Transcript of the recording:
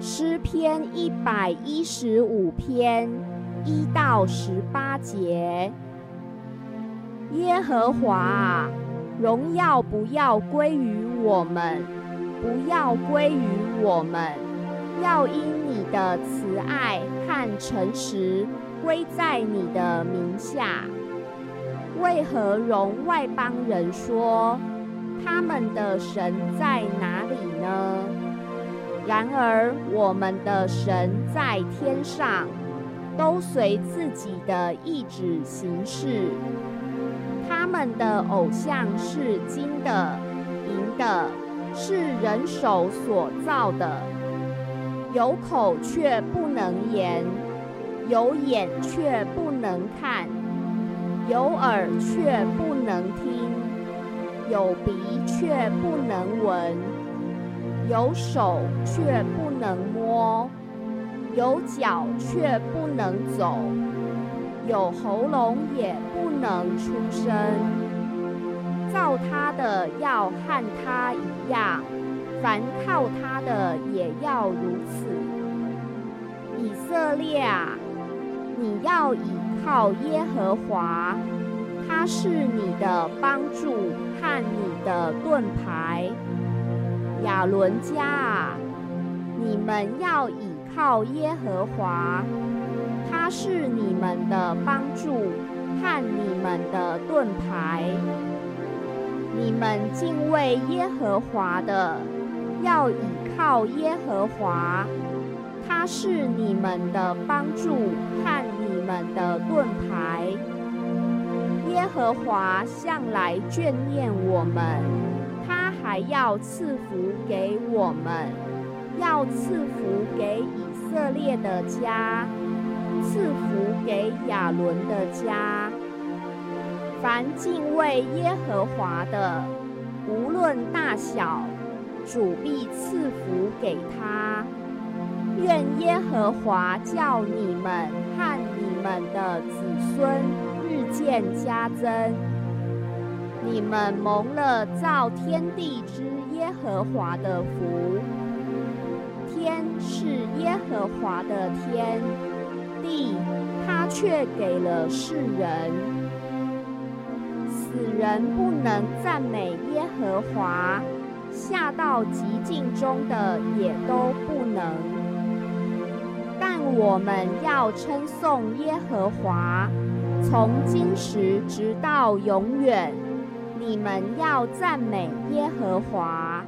诗篇一百一十五篇一到十八节。耶和华，荣耀不要归于我们，不要归于我们，要因你的慈爱和诚实归在你的名下。为何容外邦人说他们的神在哪？然而我们的神在天上，都随自己的意志行事。他们的偶像是金的、银的，是人手所造的。有口却不能言，有眼却不能看。有耳却不能听，有鼻却不能闻，有手却不能摸，有脚却不能走，有喉咙也不能出声。造他的要和他一样，凡靠他的也要如此。以色列啊！你要倚靠耶和华，他是你的帮助和你的盾牌。亚伦家啊，你们要倚靠耶和华，他是你们的帮助和你们的盾牌。你们敬畏耶和华的，要倚靠耶和华。他是你们的帮助和你们的盾牌。耶和华向来眷念我们，还要赐福给我们，要赐福给以色列的家，赐福给亚伦的家。凡敬畏耶和华的，无论大小，主必赐福给他。愿耶和华叫你们和你们的子孙日渐加增。你们蒙了造天地之耶和华的福。天是耶和华的天，地他却给了世人。死人不能赞美耶和华，下到极境中的也都不能。但我们要称颂耶和华，从今时直到永远。你们要赞美耶和华。